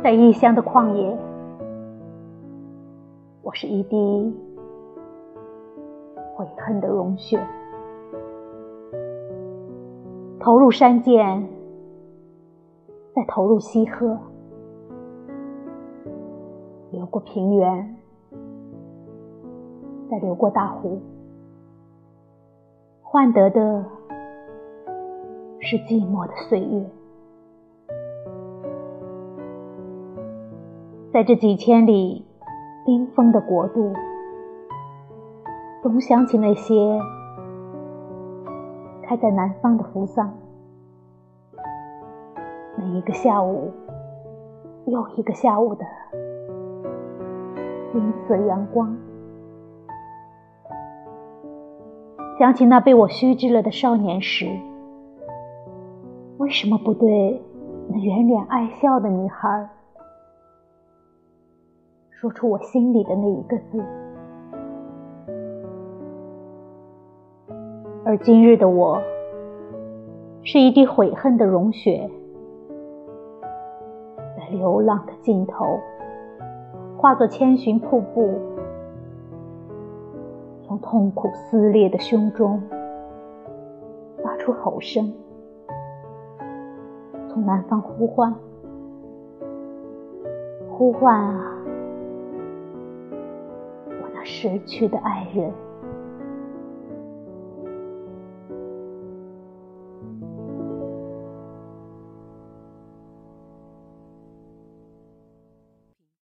在异乡的旷野，我是一滴悔恨的融雪，投入山涧，再投入溪河，流过平原，再流过大湖，换得的是寂寞的岁月。在这几千里冰封的国度，总想起那些开在南方的扶桑。每一个下午，又一个下午的金色阳光，想起那被我虚掷了的少年时，为什么不对那圆脸爱笑的女孩？说出我心里的那一个字，而今日的我，是一滴悔恨的融雪，在流浪的尽头，化作千寻瀑布，从痛苦撕裂的胸中发出吼声，从南方呼唤，呼唤啊！失去的爱人。